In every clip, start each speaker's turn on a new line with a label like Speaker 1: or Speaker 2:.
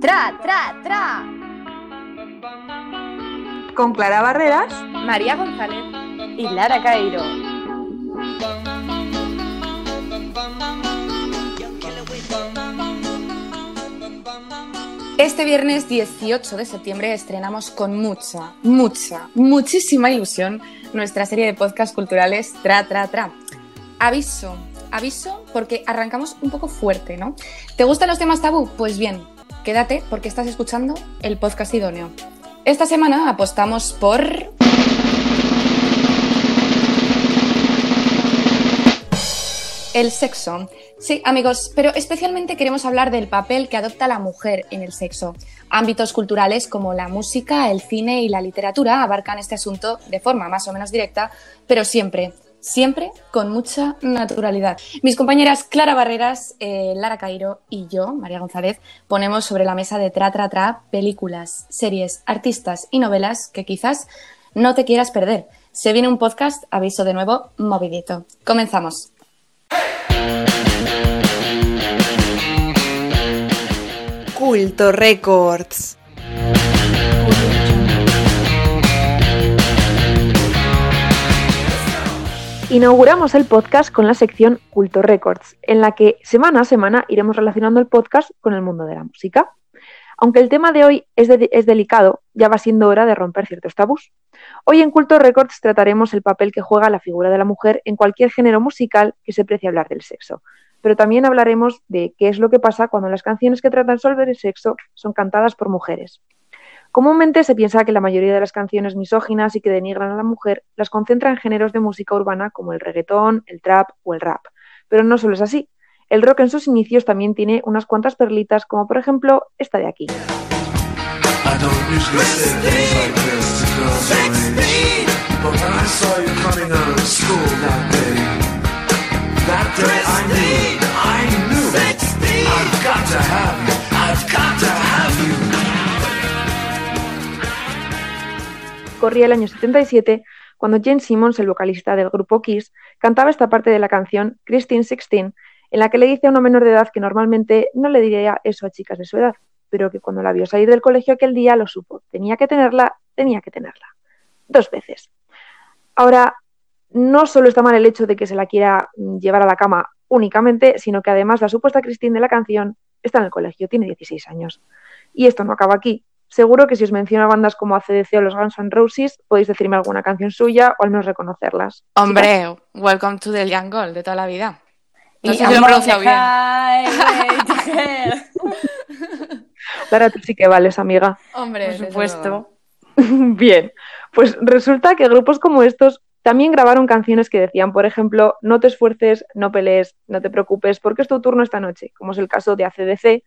Speaker 1: Tra, tra, tra.
Speaker 2: Con Clara Barreras,
Speaker 1: María González y Lara Cairo. Este viernes 18 de septiembre estrenamos con mucha, mucha, muchísima ilusión nuestra serie de podcasts culturales Tra Tra Tra. Aviso, aviso porque arrancamos un poco fuerte, ¿no? ¿Te gustan los temas tabú? Pues bien, quédate porque estás escuchando el podcast idóneo. Esta semana apostamos por... El sexo. Sí, amigos, pero especialmente queremos hablar del papel que adopta la mujer en el sexo. Ámbitos culturales como la música, el cine y la literatura abarcan este asunto de forma más o menos directa, pero siempre, siempre con mucha naturalidad. Mis compañeras Clara Barreras, eh, Lara Cairo y yo, María González, ponemos sobre la mesa de Tra Tra Tra películas, series, artistas y novelas que quizás no te quieras perder. Se viene un podcast, aviso de nuevo, movidito. Comenzamos.
Speaker 2: Culto Records. Inauguramos el podcast con la sección Culto Records, en la que semana a semana iremos relacionando el podcast con el mundo de la música. Aunque el tema de hoy es, de- es delicado, ya va siendo hora de romper ciertos tabús. Hoy en Culto Records trataremos el papel que juega la figura de la mujer en cualquier género musical que se precie hablar del sexo. Pero también hablaremos de qué es lo que pasa cuando las canciones que tratan sobre el sexo son cantadas por mujeres. Comúnmente se piensa que la mayoría de las canciones misóginas y que denigran a la mujer las concentra en géneros de música urbana como el reggaetón, el trap o el rap. Pero no solo es así. El rock en sus inicios también tiene unas cuantas perlitas, como por ejemplo esta de aquí. Corría el año 77 cuando Jane Simmons, el vocalista del grupo Kiss, cantaba esta parte de la canción Christine Sixteen, en la que le dice a una menor de edad que normalmente no le diría eso a chicas de su edad, pero que cuando la vio salir del colegio aquel día lo supo. Tenía que tenerla, tenía que tenerla. Dos veces. Ahora, no solo está mal el hecho de que se la quiera llevar a la cama únicamente, sino que además la supuesta Christine de la canción está en el colegio, tiene 16 años. Y esto no acaba aquí. Seguro que si os menciono bandas como ACDC o los Guns N' Roses, podéis decirme alguna canción suya o al menos reconocerlas.
Speaker 1: Hombre, welcome to the jungle de toda la vida. No
Speaker 3: Y
Speaker 1: sé si lo he pronunciado bien.
Speaker 2: Clara, tú sí que vales, amiga.
Speaker 1: Hombre,
Speaker 3: Por supuesto.
Speaker 2: Bien, pues resulta que grupos como estos también grabaron canciones que decían, por ejemplo, no te esfuerces, no pelees, no te preocupes, porque es tu turno esta noche, como es el caso de ACDC,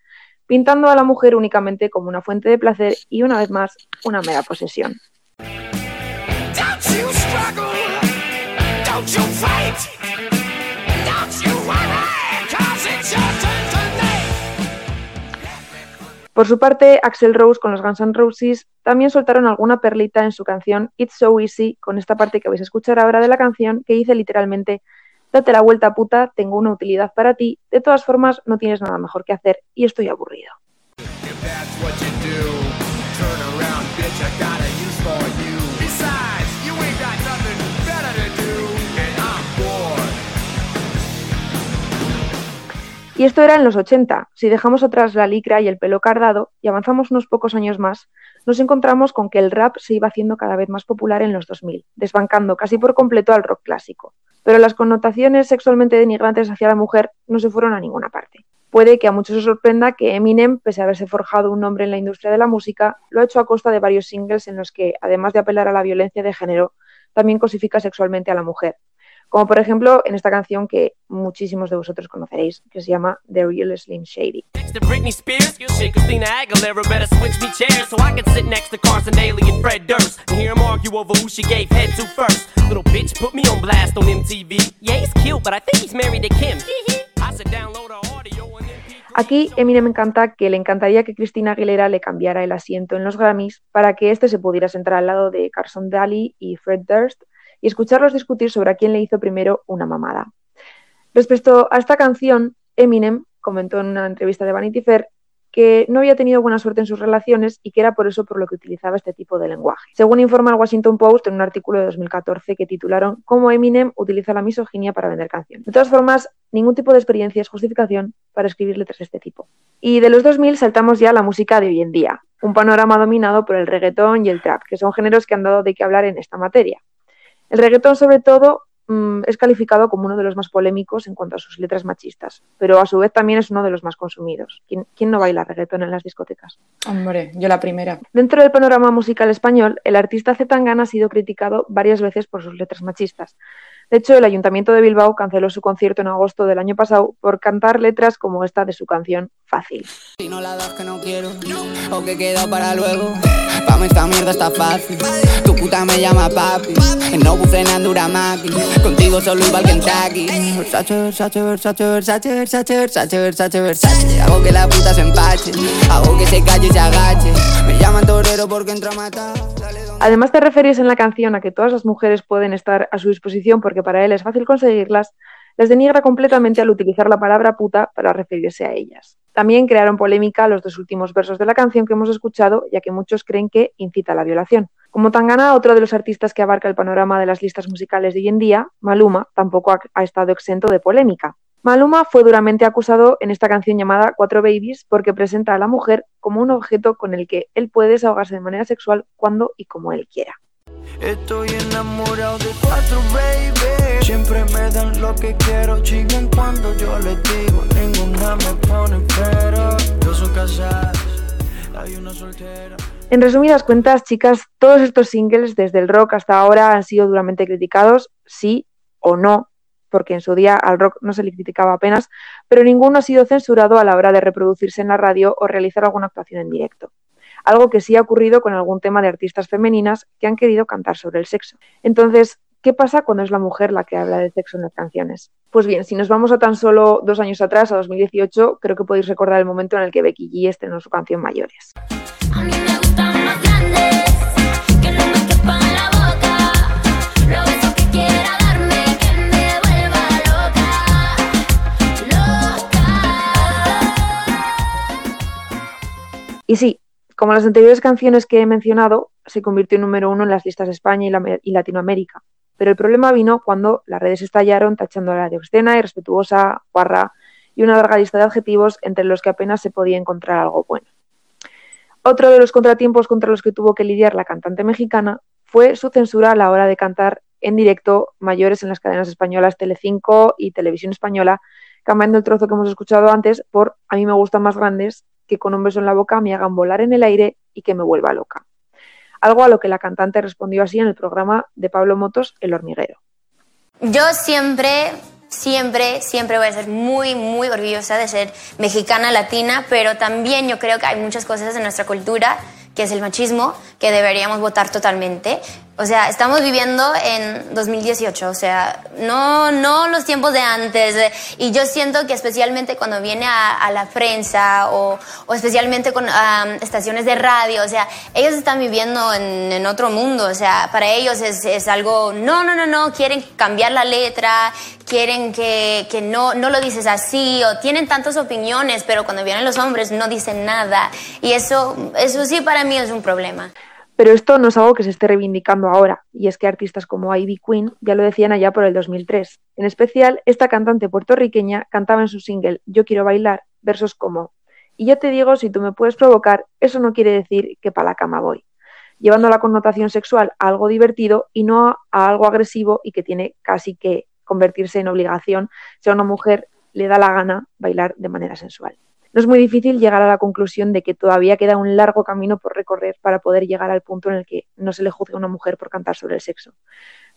Speaker 2: pintando a la mujer únicamente como una fuente de placer y una vez más una mera posesión. Por su parte, Axel Rose con los Guns N' Roses también soltaron alguna perlita en su canción It's So Easy, con esta parte que vais a escuchar ahora de la canción, que dice literalmente Date la vuelta puta, tengo una utilidad para ti, de todas formas no tienes nada mejor que hacer y estoy aburrido. Y esto era en los 80. Si dejamos atrás la licra y el pelo cardado y avanzamos unos pocos años más, nos encontramos con que el rap se iba haciendo cada vez más popular en los 2000, desbancando casi por completo al rock clásico. Pero las connotaciones sexualmente denigrantes hacia la mujer no se fueron a ninguna parte. Puede que a muchos os sorprenda que Eminem, pese a haberse forjado un nombre en la industria de la música, lo ha hecho a costa de varios singles en los que, además de apelar a la violencia de género, también cosifica sexualmente a la mujer. Como por ejemplo en esta canción que muchísimos de vosotros conoceréis, que se llama The Real Slim Shady. Aquí Eminem encanta que le encantaría que Cristina Aguilera le cambiara el asiento en los Grammys para que éste se pudiera sentar al lado de Carson Daly y Fred Durst y escucharlos discutir sobre a quién le hizo primero una mamada. Respecto a esta canción, Eminem comentó en una entrevista de Vanity Fair que no había tenido buena suerte en sus relaciones y que era por eso por lo que utilizaba este tipo de lenguaje. Según informa el Washington Post en un artículo de 2014 que titularon Cómo Eminem utiliza la misoginia para vender canciones. De todas formas, ningún tipo de experiencia es justificación para escribir letras de este tipo. Y de los 2000 saltamos ya a la música de hoy en día, un panorama dominado por el reggaetón y el trap, que son géneros que han dado de qué hablar en esta materia. El reggaetón, sobre todo, mm, es calificado como uno de los más polémicos en cuanto a sus letras machistas, pero a su vez también es uno de los más consumidos. ¿Quién, quién no baila reggaetón en las discotecas?
Speaker 1: Hombre, yo la primera.
Speaker 2: Dentro del panorama musical español, el artista Zetangana ha sido criticado varias veces por sus letras machistas. De hecho, el Ayuntamiento de Bilbao canceló su concierto en agosto del año pasado por cantar letras como esta de su canción Fácil.
Speaker 4: Si no la das que no quiero o que queda para luego. Pa' mí esta mierda está fácil. Tu puta me llama papi. No bufe en Duramaki. Contigo solo iba al Kentucky. Versace, Versace, Versace, Versace, Versace, Versace, Versace, Versace. Hago que la puta se empache. Hago que se calle y se agache. Me llaman torero porque entro a matar. Dale, don-
Speaker 2: Además te referís en la canción a que todas las mujeres pueden estar a su disposición porque para él es fácil conseguirlas, les denigra completamente al utilizar la palabra puta para referirse a ellas. También crearon polémica los dos últimos versos de la canción que hemos escuchado, ya que muchos creen que incita a la violación. Como Tangana, otro de los artistas que abarca el panorama de las listas musicales de hoy en día, Maluma, tampoco ha, ha estado exento de polémica. Maluma fue duramente acusado en esta canción llamada Cuatro Babies porque presenta a la mujer como un objeto con el que él puede desahogarse de manera sexual cuando y como él quiera.
Speaker 5: Estoy enamorado de baby. Siempre me dan lo que quiero, cuando yo les digo. Hay una soltera.
Speaker 2: En resumidas cuentas, chicas, todos estos singles, desde el rock hasta ahora, han sido duramente criticados, sí o no, porque en su día al rock no se le criticaba apenas, pero ninguno ha sido censurado a la hora de reproducirse en la radio o realizar alguna actuación en directo. Algo que sí ha ocurrido con algún tema de artistas femeninas que han querido cantar sobre el sexo. Entonces, ¿qué pasa cuando es la mujer la que habla del sexo en las canciones? Pues bien, si nos vamos a tan solo dos años atrás, a 2018, creo que podéis recordar el momento en el que Becky G estrenó su canción Mayores.
Speaker 6: A mí me gustan más grandes, que no me quepan en la boca. Lo beso que quiera darme, que me vuelva loca, loca.
Speaker 2: Y sí, como las anteriores canciones que he mencionado, se convirtió en número uno en las listas de España y, la- y Latinoamérica. Pero el problema vino cuando las redes estallaron tachándola de obscena, irrespetuosa, guarra y una larga lista de adjetivos entre los que apenas se podía encontrar algo bueno. Otro de los contratiempos contra los que tuvo que lidiar la cantante mexicana fue su censura a la hora de cantar en directo mayores en las cadenas españolas Telecinco y Televisión Española, cambiando el trozo que hemos escuchado antes por A mí me gustan más grandes, que con un beso en la boca me hagan volar en el aire y que me vuelva loca. Algo a lo que la cantante respondió así en el programa de Pablo Motos, El hormiguero.
Speaker 6: Yo siempre, siempre, siempre voy a ser muy, muy orgullosa de ser mexicana, latina, pero también yo creo que hay muchas cosas en nuestra cultura, que es el machismo, que deberíamos votar totalmente. O sea, estamos viviendo en 2018, o sea, no, no los tiempos de antes. Y yo siento que especialmente cuando viene a, a la prensa o, o especialmente con am, estaciones de radio, o sea, ellos están viviendo en, en otro mundo, o sea, para ellos es, es algo, no, no, no, no, quieren cambiar la letra, quieren que, que no, no lo dices así, o tienen tantas opiniones, pero cuando vienen los hombres no dicen nada. Y eso, eso sí para mí es un problema.
Speaker 2: Pero esto no es algo que se esté reivindicando ahora, y es que artistas como Ivy Queen ya lo decían allá por el 2003. En especial, esta cantante puertorriqueña cantaba en su single Yo quiero bailar versos como Y yo te digo, si tú me puedes provocar, eso no quiere decir que para la cama voy, llevando la connotación sexual a algo divertido y no a algo agresivo y que tiene casi que convertirse en obligación si a una mujer le da la gana bailar de manera sensual. No es muy difícil llegar a la conclusión de que todavía queda un largo camino por recorrer para poder llegar al punto en el que no se le juzgue a una mujer por cantar sobre el sexo.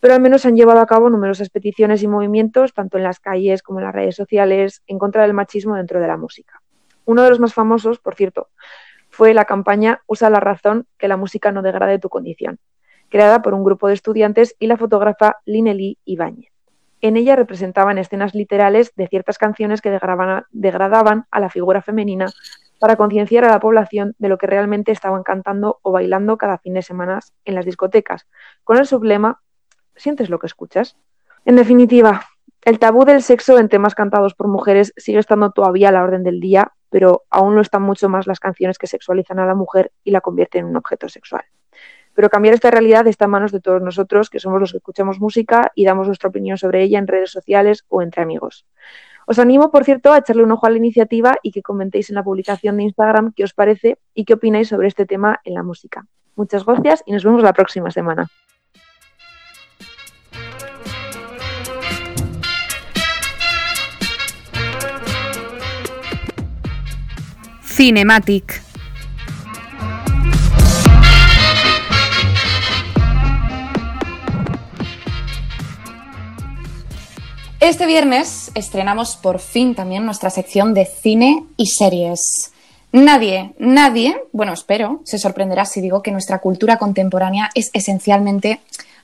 Speaker 2: Pero al menos se han llevado a cabo numerosas peticiones y movimientos, tanto en las calles como en las redes sociales, en contra del machismo dentro de la música. Uno de los más famosos, por cierto, fue la campaña Usa la razón, que la música no degrade tu condición, creada por un grupo de estudiantes y la fotógrafa Linely Ibáñez. En ella representaban escenas literales de ciertas canciones que degradaban, a la figura femenina para concienciar a la población de lo que realmente estaban cantando o bailando cada fin de semana en las discotecas, con el sublema sientes lo que escuchas. En definitiva, el tabú del sexo en temas cantados por mujeres sigue estando todavía a la orden del día, pero aún lo están mucho más las canciones que sexualizan a la mujer y la convierten en un objeto sexual. Pero cambiar esta realidad está en manos de todos nosotros, que somos los que escuchamos música y damos nuestra opinión sobre ella en redes sociales o entre amigos. Os animo, por cierto, a echarle un ojo a la iniciativa y que comentéis en la publicación de Instagram qué os parece y qué opináis sobre este tema en la música. Muchas gracias y nos vemos la próxima semana.
Speaker 1: Cinematic. Este viernes estrenamos por fin también nuestra sección de cine y series. Nadie, nadie, bueno, espero, se sorprenderá si digo que nuestra cultura contemporánea es esencialmente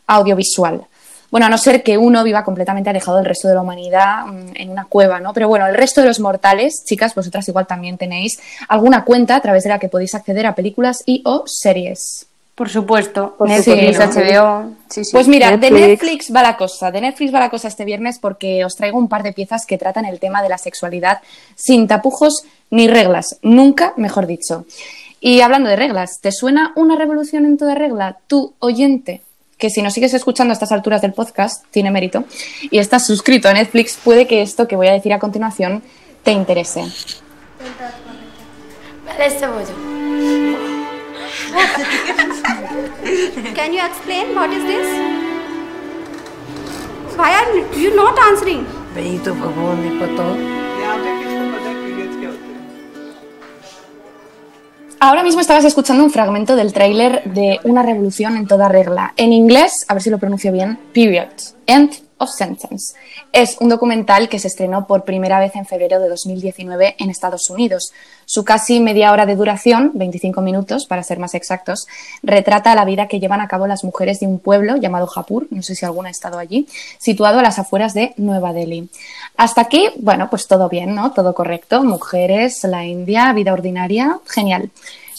Speaker 1: audiovisual. Bueno, a no ser que uno viva completamente alejado del resto de la humanidad mm, en una cueva, ¿no? Pero bueno, el resto de los mortales, chicas, vosotras igual también tenéis alguna cuenta a través de la que podéis acceder a películas y o series.
Speaker 3: Por supuesto. Netflix. HBO. Sí, sí.
Speaker 1: Pues mira, de
Speaker 2: Netflix.
Speaker 1: Netflix va la cosa. De Netflix va la cosa este viernes porque os traigo un par de piezas que tratan el tema de la sexualidad sin tapujos ni reglas. Nunca, mejor dicho. Y hablando de reglas, ¿te suena una revolución en toda regla? Tú, oyente, que si nos sigues escuchando a estas alturas del podcast, tiene mérito, y estás suscrito a Netflix, puede que esto que voy a decir a continuación te interese.
Speaker 6: Vale, este voy yo.
Speaker 7: Can you explain what is this? Why are you not answering?
Speaker 1: Ahora mismo estabas escuchando un fragmento del tráiler de Una revolución en toda regla. En inglés, a ver si lo pronuncio bien, Period. End of Sentence. Es un documental que se estrenó por primera vez en febrero de 2019 en Estados Unidos. Su casi media hora de duración, 25 minutos para ser más exactos, retrata la vida que llevan a cabo las mujeres de un pueblo llamado Japur, no sé si alguna ha estado allí, situado a las afueras de Nueva Delhi. Hasta aquí, bueno, pues todo bien, ¿no? Todo correcto. Mujeres, la India, vida ordinaria, genial.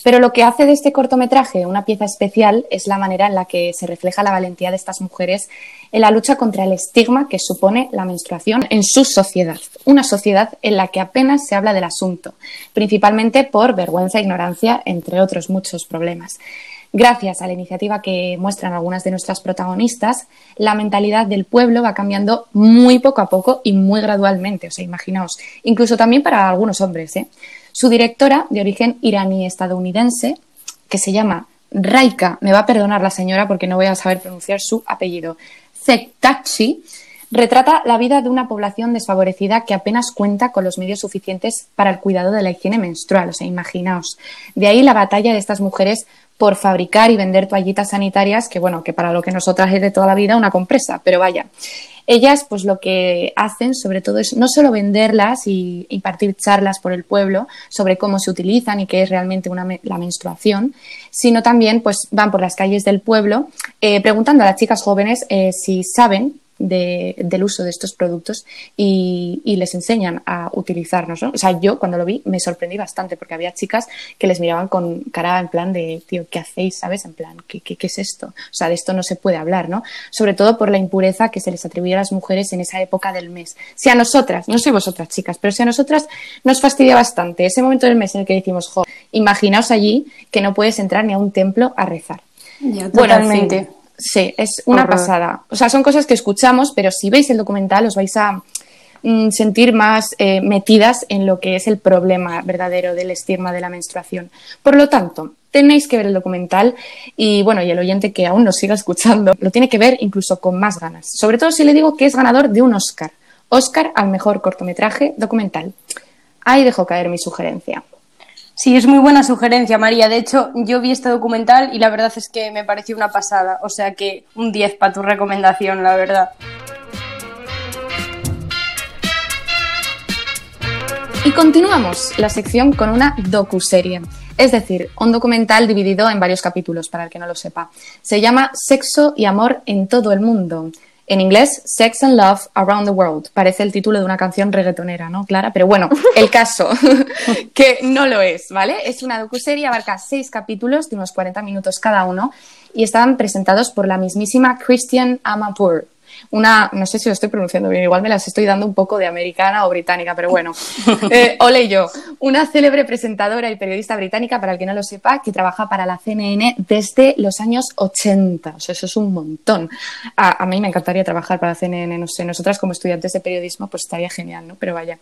Speaker 1: Pero lo que hace de este cortometraje una pieza especial es la manera en la que se refleja la valentía de estas mujeres en la lucha contra el estigma que supone la menstruación en su sociedad. Una sociedad en la que apenas se habla del asunto, principalmente por vergüenza e ignorancia, entre otros muchos problemas. Gracias a la iniciativa que muestran algunas de nuestras protagonistas, la mentalidad del pueblo va cambiando muy poco a poco y muy gradualmente. O sea, imaginaos, incluso también para algunos hombres. ¿eh? Su directora, de origen iraní-estadounidense, que se llama Raika, me va a perdonar la señora porque no voy a saber pronunciar su apellido, Zektachi, retrata la vida de una población desfavorecida que apenas cuenta con los medios suficientes para el cuidado de la higiene menstrual. O sea, imaginaos. De ahí la batalla de estas mujeres por fabricar y vender toallitas sanitarias, que bueno, que para lo que nosotras es de toda la vida una compresa, pero vaya. Ellas, pues lo que hacen, sobre todo, es no solo venderlas y impartir charlas por el pueblo sobre cómo se utilizan y qué es realmente una, la menstruación, sino también, pues van por las calles del pueblo eh, preguntando a las chicas jóvenes eh, si saben de- del uso de estos productos y, y les enseñan a utilizarlos. ¿no? O sea, yo cuando lo vi me sorprendí bastante porque había chicas que les miraban con cara en plan de, tío, ¿qué hacéis? ¿Sabes? En plan, ¿qué, qué, qué es esto? O sea, de esto no se puede hablar, ¿no? Sobre todo por la impureza que se les atribuye a las mujeres en esa época del mes. Si a nosotras, no soy vosotras chicas, pero si a nosotras nos fastidia bastante ese momento del mes en el que decimos, jo, imaginaos allí que no puedes entrar ni a un templo a rezar. Bueno, en fin,
Speaker 3: Totalmente.
Speaker 1: Sí, es una
Speaker 2: Horror.
Speaker 1: pasada. O sea, son cosas que escuchamos, pero si veis el documental os vais a mm, sentir más eh, metidas en lo que es el problema verdadero del estigma de la menstruación. Por lo tanto, tenéis que ver el documental y bueno, y el oyente que aún nos siga escuchando lo tiene que ver incluso con más ganas. Sobre todo si le digo que es ganador de un Oscar. Oscar al mejor cortometraje documental. Ahí dejo caer mi sugerencia.
Speaker 3: Sí, es muy buena sugerencia, María. De hecho, yo vi este documental y la verdad es que me pareció una pasada. O sea que un 10 para tu recomendación, la verdad.
Speaker 1: Y continuamos la sección con una docuserie, es decir, un documental dividido en varios capítulos, para el que no lo sepa. Se llama Sexo y Amor en todo el mundo. En inglés, Sex and Love Around the World. Parece el título de una canción reggaetonera, ¿no, Clara? Pero bueno, el caso, que no lo es, ¿vale? Es una docuserie, abarca seis capítulos de unos 40 minutos cada uno y están presentados por la mismísima Christian Amanpour. Una, no sé si lo estoy pronunciando bien, igual me las estoy dando un poco de americana o británica, pero bueno. Eh, ole yo, una célebre presentadora y periodista británica, para el que no lo sepa, que trabaja para la CNN desde los años 80. O sea, eso es un montón. A, mí me encantaría trabajar para la CNN, no sé, nosotras como estudiantes de periodismo, pues estaría genial, ¿no? Pero vaya.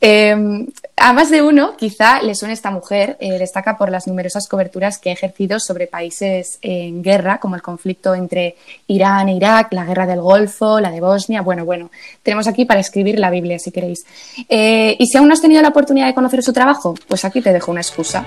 Speaker 1: Eh, a más de uno, quizá le suene esta mujer, eh, destaca por las numerosas coberturas que ha ejercido sobre países en guerra, como el conflicto entre Irán e Irak, la guerra del Golfo, la de Bosnia. Bueno, bueno, tenemos aquí para escribir la Biblia, si queréis. Eh, y si aún no has tenido la oportunidad de conocer su trabajo, pues aquí te dejo una excusa.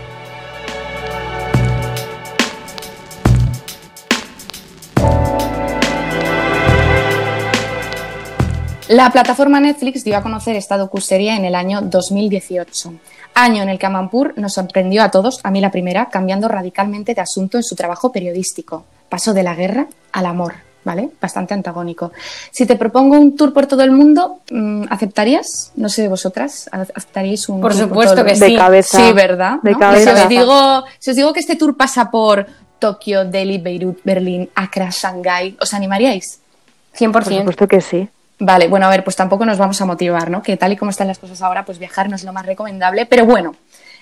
Speaker 1: La plataforma Netflix dio a conocer esta docuserie en el año 2018, año en el que Amanpour nos sorprendió a todos, a mí la primera, cambiando radicalmente de asunto en su trabajo periodístico. Pasó de la guerra al amor, ¿vale? Bastante antagónico. Si te propongo un tour por todo el mundo, mm, ¿aceptarías? No sé vosotras, ¿aceptaríais un
Speaker 3: Por
Speaker 1: tour
Speaker 3: supuesto
Speaker 1: todo el
Speaker 3: que
Speaker 1: mundo?
Speaker 3: sí.
Speaker 2: De cabeza.
Speaker 1: Sí, ¿verdad?
Speaker 2: De
Speaker 1: ¿No?
Speaker 2: cabeza.
Speaker 1: Si os, digo, si os digo que este tour pasa por Tokio, Delhi, Beirut, Berlín, Accra, Shanghái, ¿os animaríais?
Speaker 3: 100%.
Speaker 2: Por supuesto que sí.
Speaker 1: Vale, bueno, a ver, pues tampoco nos vamos a motivar, ¿no? Que tal y como están las cosas ahora, pues viajar no es lo más recomendable, pero bueno.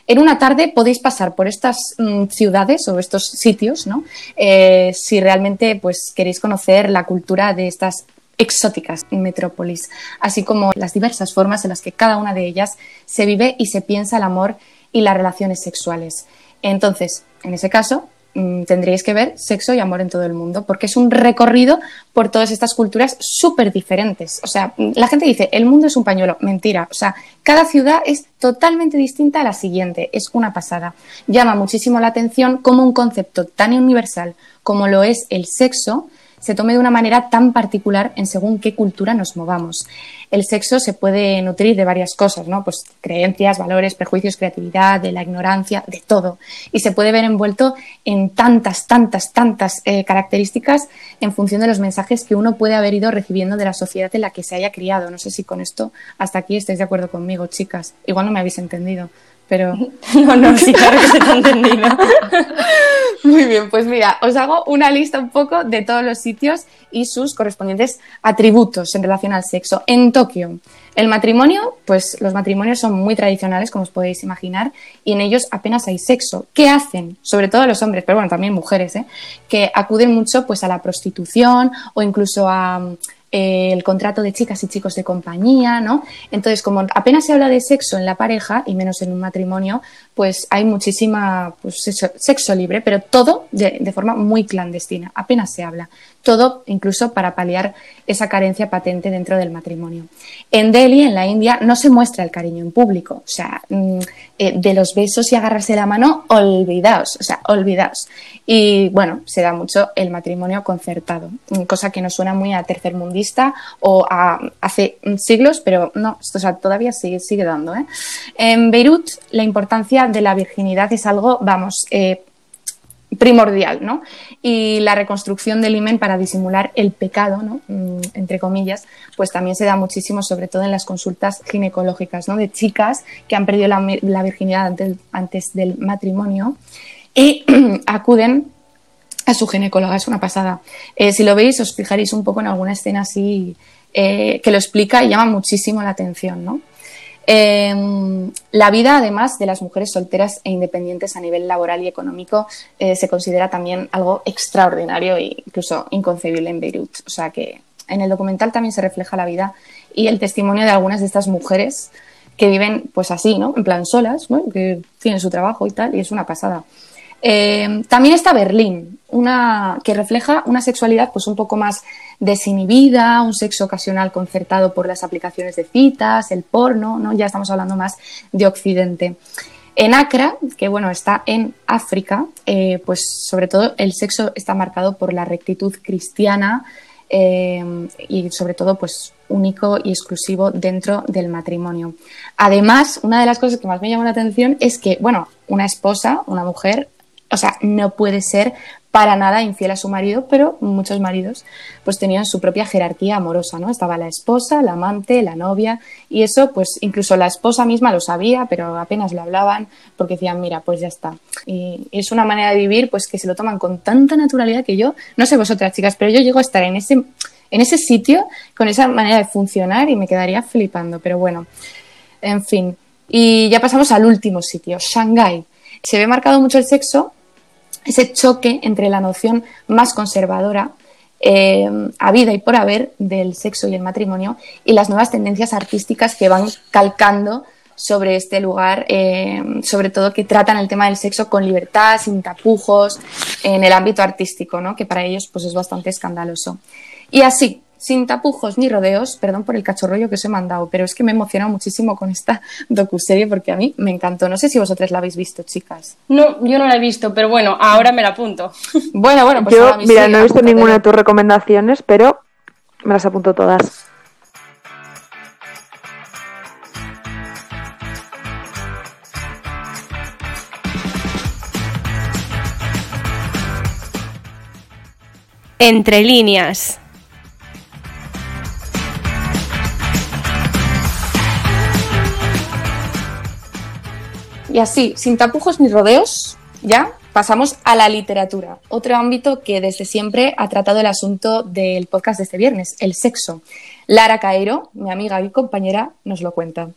Speaker 1: En una tarde podéis pasar por estas mm, ciudades o estos sitios, ¿no? Eh, si realmente pues queréis conocer la cultura de estas exóticas metrópolis, así como las diversas formas en las que cada una de ellas se vive y se piensa el amor y las relaciones sexuales. Entonces, en ese caso, mm, tendréis que ver sexo y amor en todo el mundo, porque es un recorrido por todas estas culturas súper diferentes. O sea, mm, la gente dice, el mundo es un pañuelo. Mentira. O sea, cada ciudad es totalmente distinta a la siguiente. Es una pasada. Llama muchísimo la atención cómo un concepto tan universal como lo es el sexo se tome de una manera tan particular en según qué cultura nos movamos. El sexo se puede nutrir de varias cosas, ¿no? Pues creencias, valores, prejuicios, creatividad, de la ignorancia, de todo. Y se puede ver envuelto en tantas, tantas, tantas eh, características en función de los mensajes que uno puede haber ido recibiendo de la sociedad en la que se haya criado. No sé si con esto hasta aquí estáis de acuerdo conmigo, chicas. Igual no me habéis entendido, pero
Speaker 3: No, no, sí, claro que se te ha entendido.
Speaker 1: Muy bien, pues mira, os hago una lista un poco de todos los sitios y sus correspondientes atributos en relación al sexo. En Tokio, el matrimonio, pues los matrimonios son muy tradicionales, como os podéis imaginar, y en ellos apenas hay sexo. ¿Qué hacen? Sobre todo los hombres, pero bueno, también mujeres, ¿eh? que acuden mucho pues a la prostitución o incluso a eh, el contrato de chicas y chicos de compañía, ¿no? Entonces, como apenas se habla de sexo en la pareja, y menos en un matrimonio, pues hay muchísima pues, sexo, libre, pero todo de, forma muy clandestina, apenas se habla. Todo incluso para paliar esa carencia patente dentro del matrimonio. En Delhi, en la India, no se muestra el cariño en público. O sea, mm, eh, de los besos y agarrarse la mano, olvidaos, o sea, olvidaos. Y bueno, se da mucho el matrimonio concertado, cosa que nos suena muy a tercermundista o a hace siglos, pero no, o sea, todavía sigue, sigue dando. ¿eh? En Beirut, la importancia de la virginidad es algo, vamos, eh, primordial, ¿no? Y la reconstrucción del himen para disimular el pecado, ¿no? Mm, entre comillas, pues también se da muchísimo, sobre todo en las consultas ginecológicas, ¿no? De chicas que han perdido la, virginidad antes, antes del matrimonio y acuden a su ginecóloga, es una pasada. Eh, si lo veis, os fijaréis un poco en alguna escena así eh, que lo explica y llama muchísimo la atención, ¿no? Eh, la vida, además, de las mujeres solteras e independientes a nivel laboral y económico eh, se considera también algo extraordinario e incluso inconcebible en Beirut. O sea que en el documental también se refleja la vida y el testimonio de algunas de estas mujeres que viven pues así, ¿no? En plan solas, que tienen su trabajo y tal, y es una pasada. Eh, también está Berlín, una, que refleja una sexualidad pues un poco más desinhibida, un sexo ocasional concertado por las aplicaciones de citas, el porno, ¿no? ya estamos hablando más de Occidente. En Accra, que bueno, está en África, eh, pues sobre todo el sexo está marcado por la rectitud cristiana eh, y sobre todo pues único y exclusivo dentro del matrimonio. Además, una de las cosas que más me llama la atención es que, bueno, una esposa, una mujer, o sea, no puede ser para nada infiel a su marido, pero muchos maridos pues tenían su propia jerarquía amorosa, ¿no? Estaba la esposa, la amante, la novia y eso pues incluso la esposa misma lo sabía, pero apenas le hablaban porque decían, mira, pues ya está. Y es una manera de vivir pues que se lo toman con tanta naturalidad que yo, no sé vosotras chicas, pero yo llego a estar en ese en ese sitio con esa manera de funcionar y me quedaría flipando, pero bueno, en fin. Y ya pasamos al último sitio, Shanghái. Se ve marcado mucho el sexo ese choque entre la noción más conservadora eh, a vida y por haber del sexo y el matrimonio y las nuevas tendencias artísticas que van calcando sobre este lugar, eh, sobre todo que tratan el tema del sexo con libertad, sin tapujos, en el ámbito artístico, ¿no? que para ellos pues, es bastante escandaloso. Y así, sin tapujos ni rodeos, perdón por el cachorrollo que os he mandado, pero es que me he emocionado muchísimo con esta docuserie porque a mí me encantó. No sé si vosotras la habéis visto, chicas.
Speaker 3: No, yo no la he visto, pero bueno, ahora me la apunto.
Speaker 1: Bueno, bueno, pues
Speaker 2: Yo,
Speaker 1: ahora
Speaker 2: mira,
Speaker 1: sí,
Speaker 2: no he visto ninguna de tus recomendaciones, pero me las apunto todas.
Speaker 8: Entre líneas.
Speaker 1: Y así, sin tapujos ni rodeos, ya pasamos a la literatura, otro ámbito que desde siempre ha tratado el asunto del podcast de este viernes, el sexo. Lara Cairo, mi amiga y compañera, nos lo cuenta.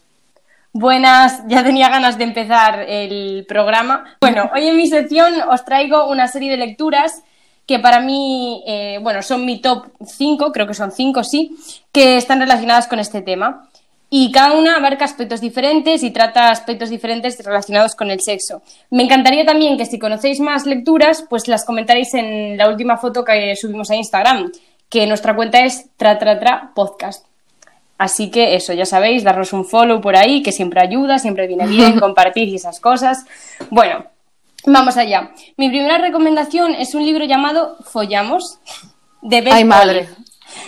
Speaker 3: Buenas, ya tenía ganas de empezar el programa. Bueno, hoy en mi sección os traigo una serie de lecturas que para mí, eh, bueno, son mi top 5, creo que son 5, sí, que están relacionadas con este tema. Y cada una abarca aspectos diferentes y trata aspectos diferentes relacionados con el sexo. Me encantaría también que si conocéis más lecturas, pues las comentaréis en la última foto que subimos a Instagram, que nuestra cuenta es tra tra tra podcast. Así que eso, ya sabéis, darnos un follow por ahí, que siempre ayuda, siempre viene bien, compartir y esas cosas. Bueno, vamos allá. Mi primera recomendación es un libro llamado Follamos, de Beth
Speaker 1: Ay, madre.
Speaker 3: Olive.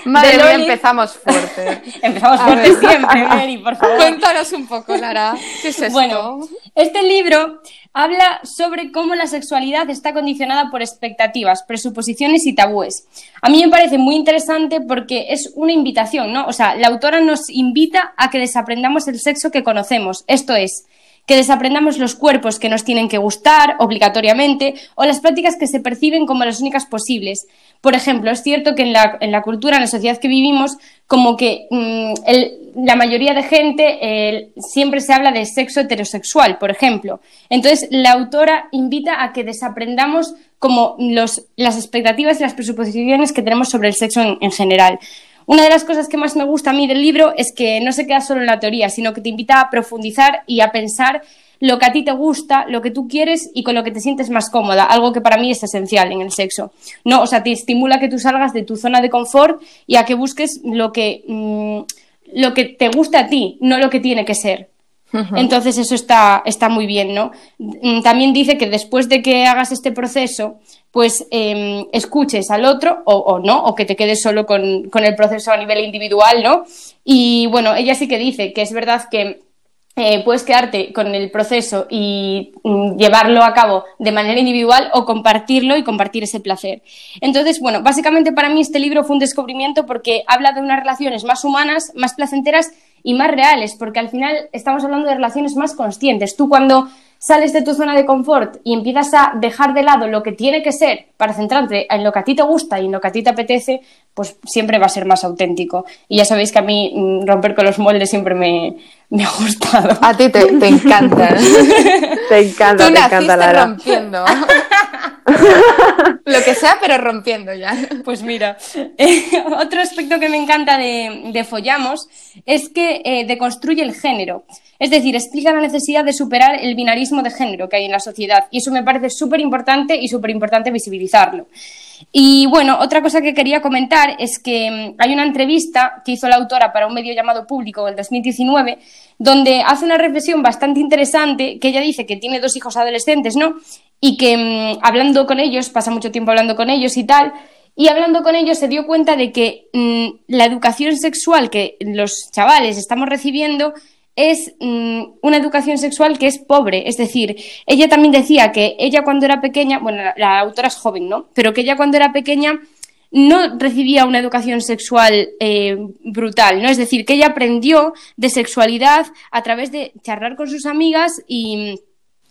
Speaker 1: Madre
Speaker 3: De
Speaker 1: mía, empezamos fuerte.
Speaker 3: Empezamos fuerte siempre, Mary, por favor.
Speaker 1: Cuéntanos un poco, Lara. ¿Qué es esto?
Speaker 3: Bueno, este libro habla sobre cómo la sexualidad está condicionada por expectativas, presuposiciones y tabúes. A mí me parece muy interesante porque es una invitación, ¿no? O sea, la autora nos invita a que desaprendamos el sexo que conocemos, esto es, que desaprendamos los cuerpos que nos tienen que gustar obligatoriamente o las prácticas que se perciben como las únicas posibles. Por ejemplo, es cierto que en la, en la cultura, en la sociedad que vivimos, como que mm, la mayoría de gente siempre se habla de sexo heterosexual, por ejemplo. Entonces, la autora invita a que desaprendamos como los, las expectativas y las presuposiciones que tenemos sobre el sexo en general. Una de las cosas que más me gusta a mí del libro es que no se queda solo en la teoría, sino que te invita a profundizar y a pensar lo que a ti te gusta, lo que tú quieres y con lo que te sientes más cómoda, algo que para mí es esencial en el sexo. No, o sea, te estimula que tú salgas de tu zona de confort y a que busques lo que, mm, lo que te gusta a ti, no lo que tiene que ser. Entonces eso está, está muy bien, ¿no? Mm, También dice que después de que hagas este proceso, pues eh, escuches al otro o, o no, o que te quedes solo con, con el proceso a nivel individual, ¿no? Y bueno, ella sí que dice que es verdad que eh, puedes quedarte con el proceso y mm, llevarlo a cabo de manera individual o compartirlo y compartir ese placer. Entonces, bueno, básicamente para mí este libro fue un descubrimiento porque habla de unas relaciones más humanas, más placenteras y más reales, porque al final estamos hablando de relaciones más conscientes. Tú cuando sales de tu zona de confort y empiezas a dejar de lado lo que tiene que ser para centrarte en lo que a ti te gusta y en lo que a ti te apetece, pues siempre va a ser más auténtico. Y ya sabéis que a mí mm, romper con los moldes siempre me, me ha gustado.
Speaker 1: A ti te, te encanta.
Speaker 2: Te encanta,
Speaker 1: Tú
Speaker 2: te encanta, Lara.
Speaker 1: rompiendo. Lo que sea, pero rompiendo ya.
Speaker 3: Pues mira, eh, otro aspecto que me encanta de, de Follamos es que eh, deconstruye el género. Es decir, explica la necesidad de superar el binarismo de género que hay en la sociedad. Y eso me parece súper importante y súper importante visibilizarlo. Y bueno, otra cosa que quería comentar es que mm, hay una entrevista que hizo la autora para un medio llamado Público en 2019, donde hace una reflexión bastante interesante, que ella dice que tiene dos hijos adolescentes, ¿no? Y que mm, hablando con ellos, pasa mucho tiempo hablando con ellos y tal, y hablando con ellos se dio cuenta de que mm, la educación sexual que los chavales estamos recibiendo es mm, una educación sexual que es pobre. Es decir, ella también decía que ella cuando era pequeña, bueno, la, autora es joven, ¿no? Pero que ella cuando era pequeña no recibía una educación sexual eh, brutal, ¿no? Es decir, que ella aprendió de sexualidad a través de charlar con sus amigas y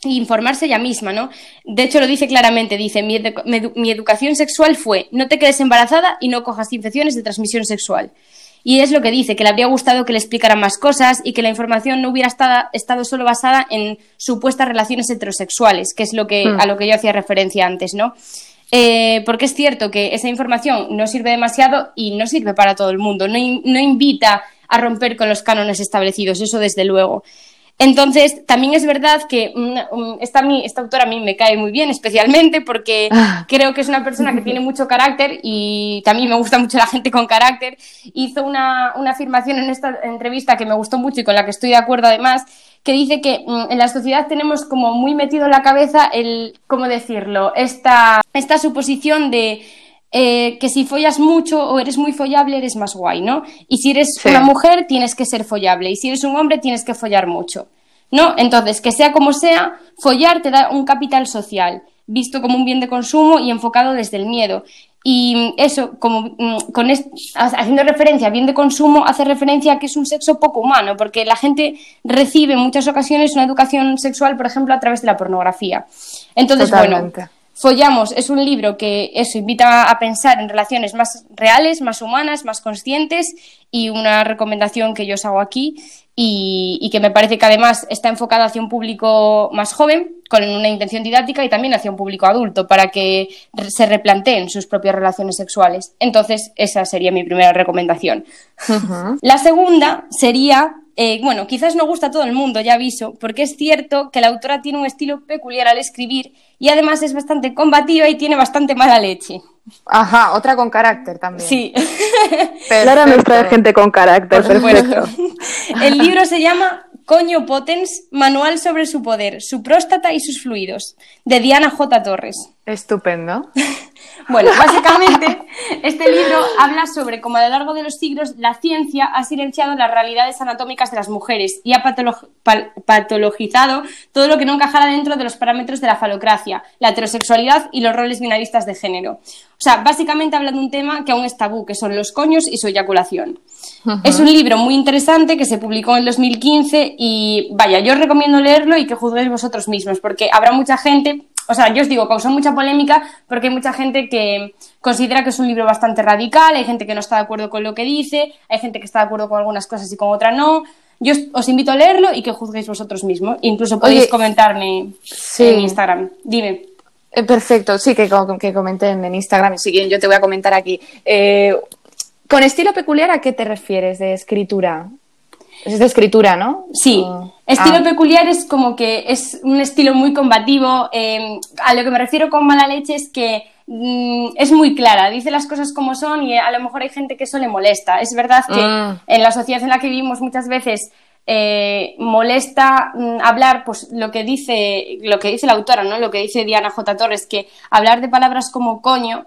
Speaker 3: informarse ella misma, ¿no? De hecho, lo dice claramente, dice, mi, edu- mi edu- mi educación sexual fue, no te quedes embarazada y no cojas infecciones de transmisión sexual. Y es lo que dice, que le habría gustado que le explicaran más cosas y que la información no hubiera estado, estado solo basada en supuestas relaciones heterosexuales, que es lo que,
Speaker 2: Hmm.
Speaker 3: a lo que yo hacía referencia antes, ¿no? Eh, porque es cierto que esa información no sirve demasiado y no sirve para todo el mundo, no, in- no invita a romper con los cánones establecidos, eso desde luego. Entonces, también es verdad que mm, mm, esta, esta autora a mí me cae muy bien, especialmente porque
Speaker 2: Ah.
Speaker 3: creo que es una persona que tiene mucho carácter y también me gusta mucho la gente con carácter. Hizo una, una afirmación en esta entrevista que me gustó mucho y con la que estoy de acuerdo además, que dice que mm, en la sociedad tenemos como muy metido en la cabeza el, ¿cómo decirlo? Esta, esta suposición de eh, que si follas mucho o eres muy follable eres más guay, ¿no? Y si eres
Speaker 2: Sí.
Speaker 3: una mujer tienes que ser follable y si eres un hombre tienes que follar mucho, ¿no? Entonces, que sea como sea, follar te da un capital social, visto como un bien de consumo y enfocado desde el miedo. Y eso, como mm, con haciendo referencia a bien de consumo, hace referencia a que es un sexo poco humano, porque la gente recibe en muchas ocasiones una educación sexual, por ejemplo, a través de la pornografía. Entonces,
Speaker 2: Totalmente.
Speaker 3: bueno, Follamos es un libro que eso invita a pensar en relaciones más reales, más humanas, más conscientes y una recomendación que yo os hago aquí y, y que me parece que además está enfocada hacia un público más joven con una intención didáctica y también hacia un público adulto para que se replanteen sus propias relaciones sexuales. Entonces, esa sería mi primera recomendación. La segunda sería, eh, bueno, quizás no gusta a todo el mundo, ya aviso, porque es cierto que la autora tiene un estilo peculiar al escribir y además es bastante combativa y tiene bastante mala leche.
Speaker 1: Ajá, otra con carácter también.
Speaker 3: Sí,
Speaker 2: Clara nos trae gente con carácter,
Speaker 3: por supuesto.
Speaker 2: perfecto.
Speaker 3: El libro se llama Coño Potens, Manual sobre su poder, su próstata y sus fluidos, de Diana J. Torres.
Speaker 1: Estupendo.
Speaker 3: Bueno, básicamente este libro habla sobre cómo a lo largo de los siglos la ciencia ha silenciado las realidades anatómicas de las mujeres y ha patolo- patologizado todo lo que no encajara dentro de los parámetros de la falocracia, la heterosexualidad y los roles binaristas de género. O sea, básicamente habla de un tema que aún es tabú, que son los coños y su eyaculación. Es un libro muy interesante que se publicó en el 2015 y vaya, yo os recomiendo leerlo y que juzguéis vosotros mismos, porque habrá mucha gente, o sea, yo os digo, causó mucha polémica porque hay mucha gente que considera que es un libro bastante radical, hay gente que no está de acuerdo con lo que dice, hay gente que está de acuerdo con algunas cosas y con otras no. Yo os, invito a leerlo y que juzguéis vosotros mismos. Incluso podéis
Speaker 1: Oye,
Speaker 3: comentarme
Speaker 1: sí.
Speaker 3: en Instagram. Dime.
Speaker 1: Eh, perfecto, sí, que, que comenten en Instagram y si quieren yo te voy a comentar aquí. Eh, ¿Con estilo peculiar a qué te refieres de escritura? Es de escritura, ¿no?
Speaker 3: Sí,
Speaker 1: O-
Speaker 3: estilo
Speaker 1: Ah,
Speaker 3: peculiar es como que es un estilo muy combativo. eh, a lo que me refiero con mala leche es que mm, es muy clara, dice las cosas como son y a lo mejor hay gente que eso le molesta. Es verdad que
Speaker 1: Mm.
Speaker 3: en la sociedad en la que vivimos muchas veces eh, molesta mm, hablar pues lo que dice lo que dice la autora, ¿no? Lo que dice Diana J. Torres, que hablar de palabras como coño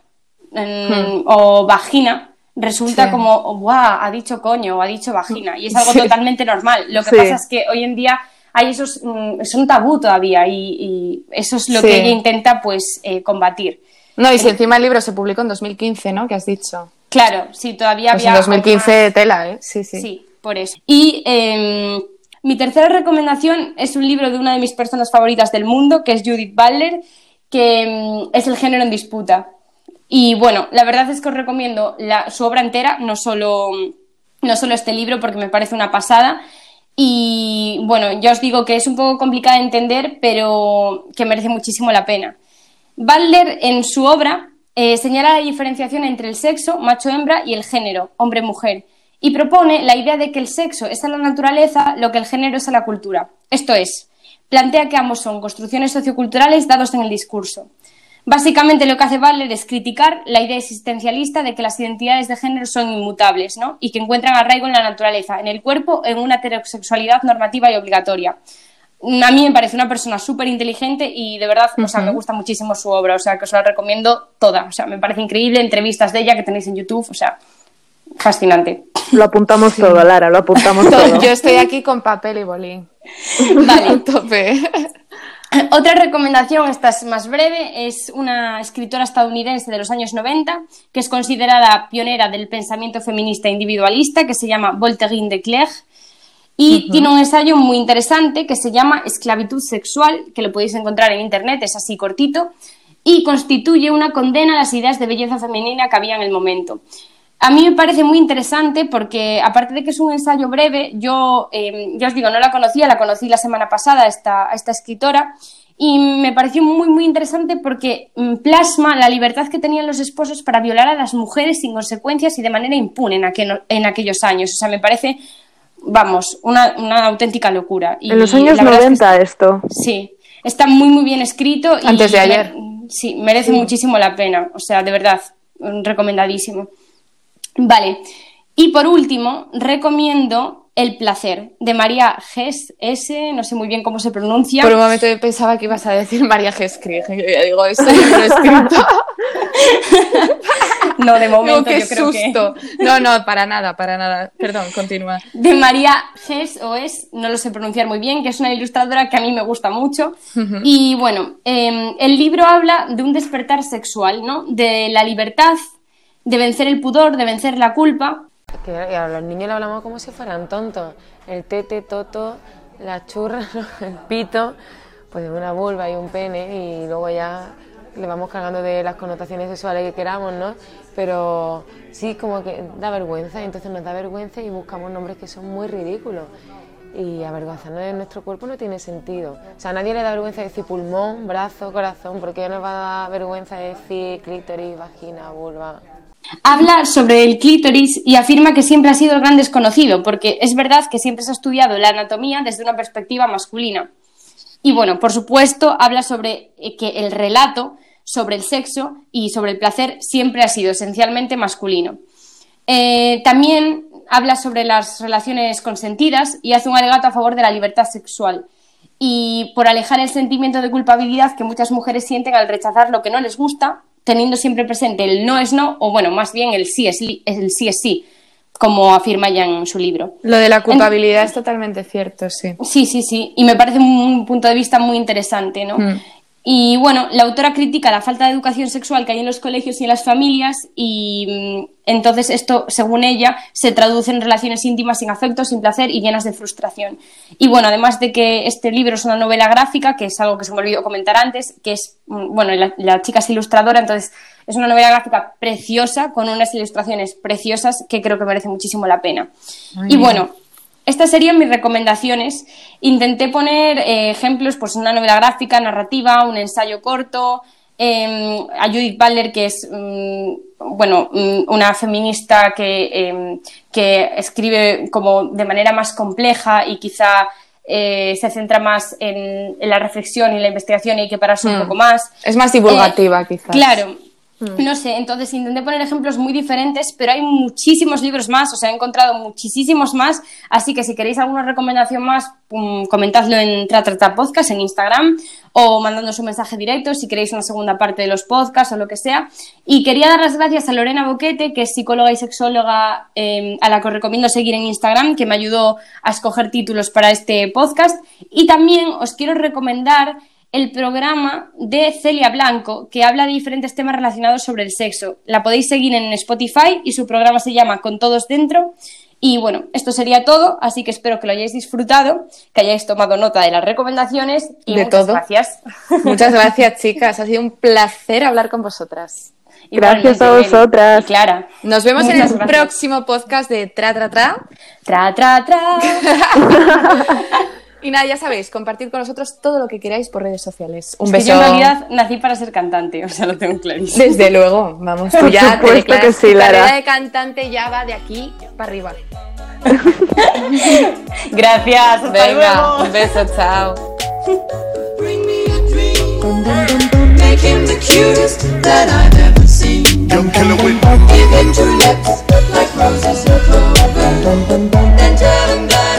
Speaker 3: mm, o vagina resulta
Speaker 1: Sí.
Speaker 3: como, guau, ha dicho coño o ha dicho vagina. Y es algo
Speaker 2: Sí.
Speaker 3: totalmente normal. Lo que
Speaker 2: Sí.
Speaker 3: pasa es que hoy en día hay esos, mm, es un tabú todavía y, y eso es lo que ella intenta pues eh, combatir.
Speaker 1: No, y si encima el libro se publicó en 2015, ¿no? Que has dicho.
Speaker 3: Claro, sí, todavía
Speaker 1: Pues
Speaker 3: había...
Speaker 1: en 2015 tela, ¿eh? Sí, sí.
Speaker 3: Sí, por eso. Y eh, mi tercera recomendación es un libro de una de mis personas favoritas del mundo, que es Judith Butler, que mm, es El género en disputa. Y bueno, la verdad es que os recomiendo la- su obra entera, no solo, no solo este libro, porque me parece una pasada. Y bueno, ya os digo que es un poco complicada de entender, pero que merece muchísimo la pena. Butler, en su obra, eh, señala la diferenciación entre el sexo, macho-hembra, y el género, hombre-mujer, y propone la idea de que el sexo es a la naturaleza lo que el género es a la cultura. Esto es, plantea que ambos son construcciones socioculturales dados en el discurso. Básicamente lo que hace Butler es criticar la idea existencialista de que las identidades de género son inmutables ¿no? y que encuentran arraigo en la naturaleza, en el cuerpo, en una heterosexualidad normativa y obligatoria. Mm, A mí me parece una persona súper inteligente y de verdad, o sea, me gusta muchísimo su obra, o sea, que os la recomiendo toda, o sea, me parece increíble, entrevistas de ella que tenéis en YouTube, o sea, fascinante.
Speaker 2: Lo apuntamos todo, Lara, lo apuntamos todo.
Speaker 1: Yo estoy aquí con papel y bolí.
Speaker 3: Vale.
Speaker 1: Tope.
Speaker 3: Otra recomendación, esta es más breve, es una escritora estadounidense de los años 90 que es considerada pionera del pensamiento feminista individualista que se llama Voltairine de Clerc y tiene un ensayo muy interesante que se llama Esclavitud sexual, que lo podéis encontrar en internet, es así cortito, y constituye una condena a las ideas de belleza femenina que había en el momento. A mí me parece muy interesante porque, aparte de que es un ensayo breve, yo eh, ya os digo, no la conocía, la conocí la semana pasada, esta, esta escritora, y me pareció muy, muy interesante porque mm, plasma la libertad que tenían los esposos para violar a las mujeres sin consecuencias y de manera impune en, aquel- en aquellos años. O sea, me parece, vamos, una, una auténtica locura. Y
Speaker 2: En los años
Speaker 3: la verdad es que
Speaker 2: 90 esto.
Speaker 3: Sí, está muy muy bien escrito. y
Speaker 1: Antes de
Speaker 3: me-
Speaker 1: ayer.
Speaker 3: sí, merece muchísimo la pena. O sea, de verdad, mm, recomendadísimo. Vale. Y por último, recomiendo El placer de María Ges S, no sé muy bien cómo se pronuncia.
Speaker 1: Por un momento yo pensaba que ibas a decir María Geskrig. Yo ya digo, esto yo no lo he escrito.
Speaker 3: No, de momento
Speaker 1: qué
Speaker 3: yo creo que
Speaker 1: susto. No, no, para nada, para nada. Perdón, continúa.
Speaker 3: de María Ges o es, no lo sé pronunciar muy bien, que es una ilustradora que a mí me gusta mucho. Y bueno, eh, el libro habla de un despertar sexual, ¿no? De la libertad, de vencer el pudor, de vencer la culpa.
Speaker 8: Que a los niños le hablamos como si fueran tontos. El tete, toto, la churra, el pito, pues una vulva y un pene y luego ya le vamos cargando de las connotaciones sexuales que queramos, ¿no? Pero sí como que da vergüenza entonces nos da vergüenza y buscamos nombres que son muy ridículos. Y avergonzarnos de nuestro cuerpo no tiene sentido. O sea, a nadie le da vergüenza decir pulmón, brazo, corazón, porque ya nos va a dar vergüenza decir clítoris, vagina, vulva.
Speaker 3: Habla sobre el clítoris y afirma que siempre ha sido el gran desconocido, porque es verdad que siempre se ha estudiado la anatomía desde una perspectiva masculina. Y bueno, por supuesto, habla sobre eh, que el relato sobre el sexo y sobre el placer siempre ha sido esencialmente masculino. Eh, también habla sobre las relaciones consentidas y hace un alegato a favor de la libertad sexual y por alejar el sentimiento de culpabilidad que muchas mujeres sienten al rechazar lo que no les gusta, teniendo siempre presente el no es no o bueno, más bien el sí es, li- el sí, es sí, como afirma ella en su libro.
Speaker 1: Lo de la culpabilidad es totalmente cierto, sí.
Speaker 3: Sí, sí, sí. Y me parece un punto de vista muy interesante, ¿no?
Speaker 1: Mm.
Speaker 3: Y bueno, la autora critica la falta de educación sexual que hay en los colegios y en las familias y mm, entonces esto, según ella, se traduce en relaciones íntimas sin afecto, sin placer y llenas de frustración. Y bueno, además de que este libro es una novela gráfica, que es algo que se me olvidó comentar antes, que es, mm, bueno, la, la chica es ilustradora, entonces es una novela gráfica preciosa, con unas ilustraciones preciosas que creo que merece muchísimo la pena. y bueno, estas serían mis recomendaciones. Intenté poner eh, ejemplos, pues una novela gráfica, narrativa, un ensayo corto, eh, a Judith Butler, que es mm, bueno, mm, una feminista que, eh, que escribe como de manera más compleja y quizá eh, se centra más en, en la reflexión y la investigación y hay que pararse un
Speaker 1: Mm.
Speaker 3: poco más.
Speaker 1: Es más divulgativa,
Speaker 3: Eh,
Speaker 1: quizás.
Speaker 3: Claro. No sé, entonces intenté poner ejemplos muy diferentes, pero hay muchísimos libros más, o sea, he encontrado muchísimos más, así que si queréis alguna recomendación más, mm, comentadlo en Tratrata Podcast en Instagram o mandándonos un mensaje directo si queréis una segunda parte de los podcasts o lo que sea. Y quería dar las gracias a Lorena Boquete, que es psicóloga y sexóloga eh, a la que os recomiendo seguir en Instagram, que me ayudó a escoger títulos para este podcast. Y también os quiero recomendar el programa de Celia Blanco, que habla de diferentes temas relacionados sobre el sexo. La podéis seguir en Spotify y su programa se llama Con Todos Dentro. Y bueno, esto sería todo, así que espero que lo hayáis disfrutado, que hayáis tomado nota de las recomendaciones y
Speaker 1: De
Speaker 3: muchas
Speaker 1: todo.
Speaker 3: gracias.
Speaker 1: Muchas gracias, chicas. Ha sido un placer hablar con vosotras.
Speaker 2: Gracias a vosotras.
Speaker 3: y Clara.
Speaker 1: Nos vemos en el
Speaker 3: gracias.
Speaker 1: próximo podcast de Tra Tra Tra.
Speaker 3: Tra, tra, tra.
Speaker 1: Y nada, ya sabéis, compartir con nosotros todo lo que queráis por redes sociales. Un
Speaker 3: Es que
Speaker 1: beso.
Speaker 3: yo en realidad nací para ser cantante, o sea, lo tengo clarísimo.
Speaker 1: Desde luego, vamos, tú
Speaker 2: Por
Speaker 1: ya te
Speaker 2: que sí, Lara.
Speaker 1: carrera de cantante ya va de aquí para arriba.
Speaker 3: Gracias, hasta
Speaker 1: Venga,
Speaker 3: luego.
Speaker 1: un beso, chao.
Speaker 9: Bring me a dream. Make him the cutest that I've ever seen.
Speaker 10: Young killer with
Speaker 9: Give him two lips like roses and clover. Tell him that